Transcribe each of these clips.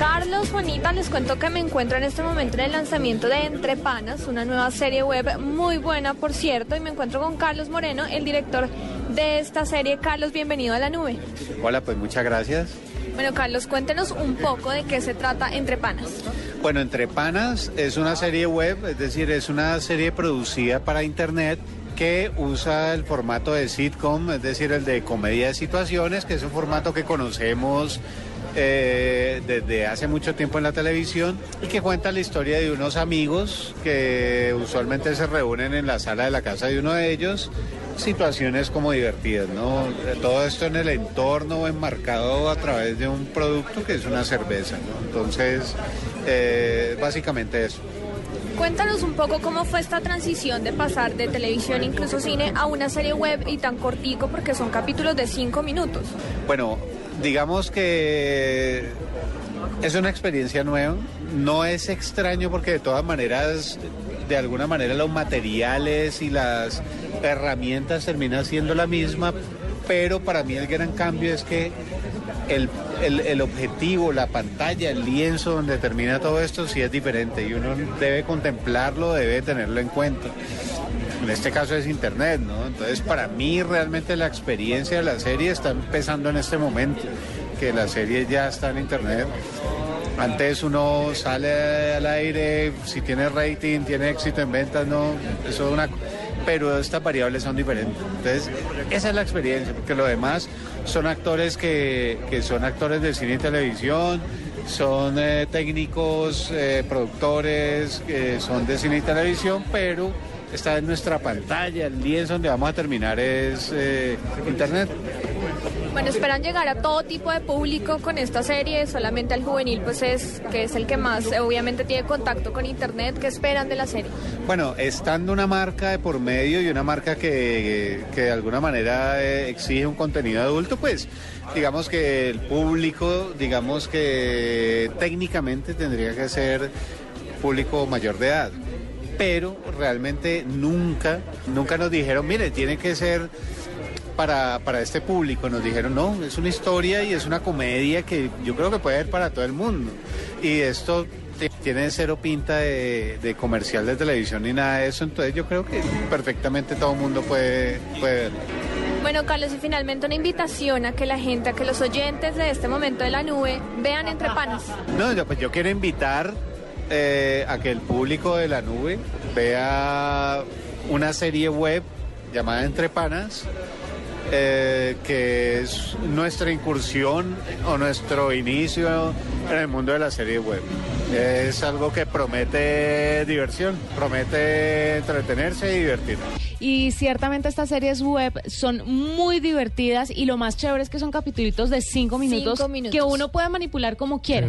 Carlos, Juanita, les cuento que me encuentro en este momento en el lanzamiento de Entre Panas, una nueva serie web muy buena, por cierto, y me encuentro con Carlos Moreno, el director de esta serie. Carlos, bienvenido a la nube. Hola, pues muchas gracias. Bueno, Carlos, cuéntenos un poco de qué se trata Entre Panas. Bueno, Entre Panas es una serie web, es decir, es una serie producida para Internet que usa el formato de sitcom, es decir, el de comedia de situaciones, que es un formato que conocemos eh, desde hace mucho tiempo en la televisión y que cuenta la historia de unos amigos que usualmente se reúnen en la sala de la casa de uno de ellos, situaciones como divertidas, ¿no? Todo esto en el entorno enmarcado a través de un producto que es una cerveza, ¿no? Entonces, eh, básicamente eso. Cuéntanos un poco cómo fue esta transición de pasar de televisión, incluso cine, a una serie web y tan cortico porque son capítulos de cinco minutos. Bueno, digamos que es una experiencia nueva, no es extraño porque de todas maneras, de alguna manera los materiales y las herramientas terminan siendo la misma, pero para mí el gran cambio es que el, el, objetivo, la pantalla, el lienzo donde termina todo esto sí es diferente y uno debe contemplarlo, debe tenerlo en cuenta. En este caso es Internet, ¿no? Entonces para mí realmente la experiencia de la serie está empezando en este momento, que la serie ya está en Internet. Antes uno sale al aire, si tiene rating, tiene éxito en ventas, no, eso es una pero estas variables son diferentes. Entonces, esa es la experiencia, porque lo demás son actores que, son actores de cine y televisión, son eh, técnicos, eh, productores, que son de cine y televisión, pero está en nuestra pantalla, el lienzo donde vamos a terminar es eh, Internet. Bueno, esperan llegar a todo tipo de público con esta serie, solamente al juvenil, pues es que es el que más obviamente tiene contacto con internet. ¿Qué esperan de la serie? Bueno, estando una marca de por medio y una marca que, que de alguna manera eh, exige un contenido adulto, pues digamos que el público, digamos que técnicamente tendría que ser público mayor de edad pero realmente nunca, nunca nos dijeron, mire, tiene que ser para, para este público. Nos dijeron, no, es una historia y es una comedia que yo creo que puede ser para todo el mundo. Y esto tiene cero pinta de, comercial de televisión ni nada de eso, entonces yo creo que perfectamente todo el mundo puede, puede verlo. Bueno, Carlos, y finalmente una invitación a que la gente, a que los oyentes de este momento de la nube vean Entre Panas. No, yo, pues yo quiero invitar eh, a que el público de la nube vea una serie web llamada Entre Panas eh, que es nuestra incursión o nuestro inicio en el mundo de la serie web. Es algo que promete diversión, promete entretenerse y divertirse. Y ciertamente estas series web son muy divertidas y lo más chévere es que son capítulos de cinco minutos, que uno puede manipular como quiera.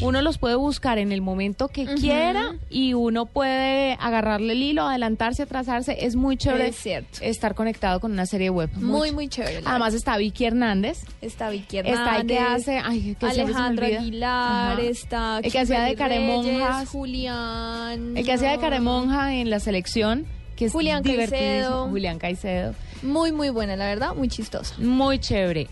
Uno los puede buscar en el momento que quiera y uno puede agarrarle el hilo, adelantarse, atrasarse. Es muy chévere estar conectado con una serie web. Muy, muy, chévere. Además está Vicky Hernández. Está Vicky Hernández. Está el que hace... Ay, Alejandro Aguilar, está... El que hacía de Caremonja. Julián. El que hacía de Caremonja en la selección que es Julián Caicedo. Julián Caicedo. Muy, muy buena, la verdad, muy chistosa. Muy chévere.